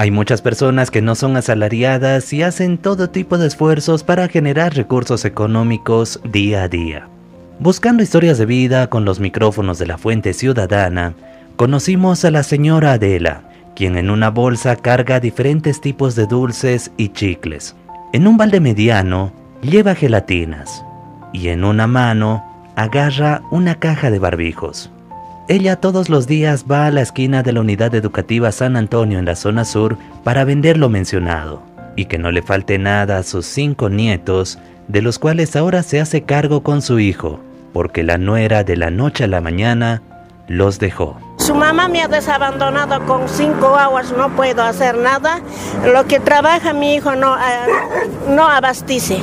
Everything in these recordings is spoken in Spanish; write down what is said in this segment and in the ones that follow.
Hay muchas personas que no son asalariadas y hacen todo tipo de esfuerzos para generar recursos económicos día a día. Buscando historias de vida con los micrófonos de la Fuente Ciudadana, conocimos a la señora Adela, quien en una bolsa carga diferentes tipos de dulces y chicles. En un balde mediano lleva gelatinas y en una mano agarra una caja de barbijos. Ella todos los días va a la esquina de la unidad educativa San Antonio en la zona sur para vender lo mencionado y que no le falte nada a sus cinco nietos, de los cuales ahora se hace cargo con su hijo, porque la nuera de la noche a la mañana los dejó. Su mamá me ha desabandonado con cinco aguas, no puedo hacer nada. Lo que trabaja mi hijo no, eh, no abastece.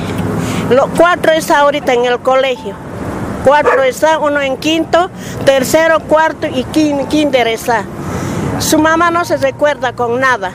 Lo, cuatro está ahorita en el colegio. Cuatro está, uno en quinto, tercero, cuarto y kinder está. Su mamá no se recuerda con nada.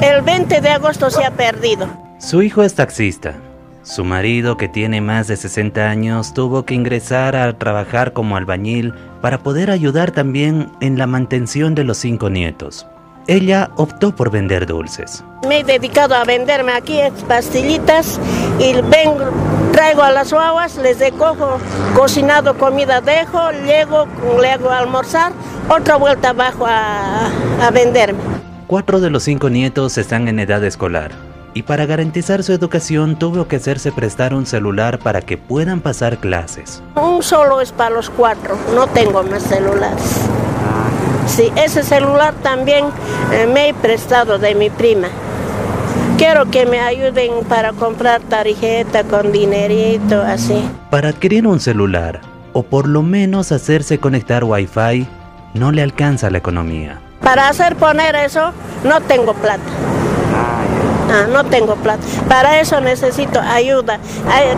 El 20 de agosto se ha perdido. Su hijo es taxista. Su marido, que tiene más de 60 años, tuvo que ingresar a trabajar como albañil para poder ayudar también en la mantención de los cinco nietos. Ella optó por vender dulces. Me he dedicado a venderme aquí pastillitas y vengo, traigo a las guaguas, les recojo cocinado comida, dejo, llego, le hago almorzar, otra vuelta abajo a, a venderme. Cuatro de los cinco nietos están en edad escolar y para garantizar su educación tuvo que hacerse prestar un celular para que puedan pasar clases. Un solo es para los cuatro, no tengo más celulares. Sí, ese celular también eh, me he prestado de mi prima. Quiero que me ayuden para comprar tarjeta con dinerito, así. Para adquirir un celular, o por lo menos hacerse conectar Wi-Fi, no le alcanza la economía. Para hacer poner eso, no tengo plata. Ah, no tengo plata. Para eso necesito ayuda.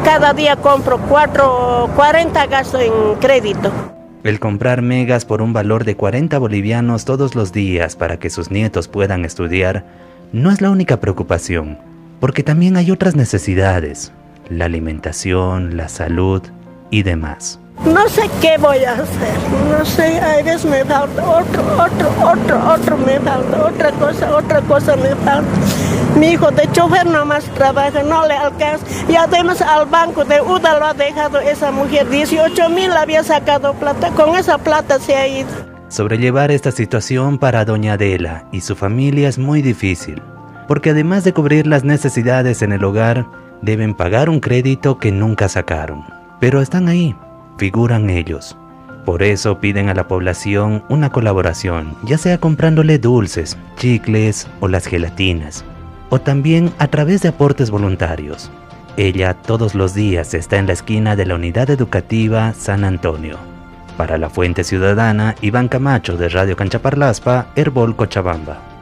Cada día compro 4, 40 gasto en crédito. El comprar megas por un valor de 40 bolivianos todos los días para que sus nietos puedan estudiar no es la única preocupación, porque también hay otras necesidades, la alimentación, la salud y demás. No sé qué voy a hacer, no sé, a veces me falta otro, otro, otro, otro me falta, otra cosa, otra cosa me falta. Mi hijo de chofer nomás trabaja, no le alcanza. Y además al banco de UDA lo ha dejado esa mujer, 18 mil había sacado plata, con esa plata se ha ido. Sobrellevar esta situación para doña Adela y su familia es muy difícil, porque además de cubrir las necesidades en el hogar, deben pagar un crédito que nunca sacaron. Pero están ahí, figuran ellos. Por eso piden a la población una colaboración, ya sea comprándole dulces, chicles o las gelatinas, o también a través de aportes voluntarios. Ella todos los días está en la esquina de la unidad educativa San Antonio. Para la Fuente Ciudadana, Iván Camacho de Radio Canchaparlaspa, Herbol Cochabamba.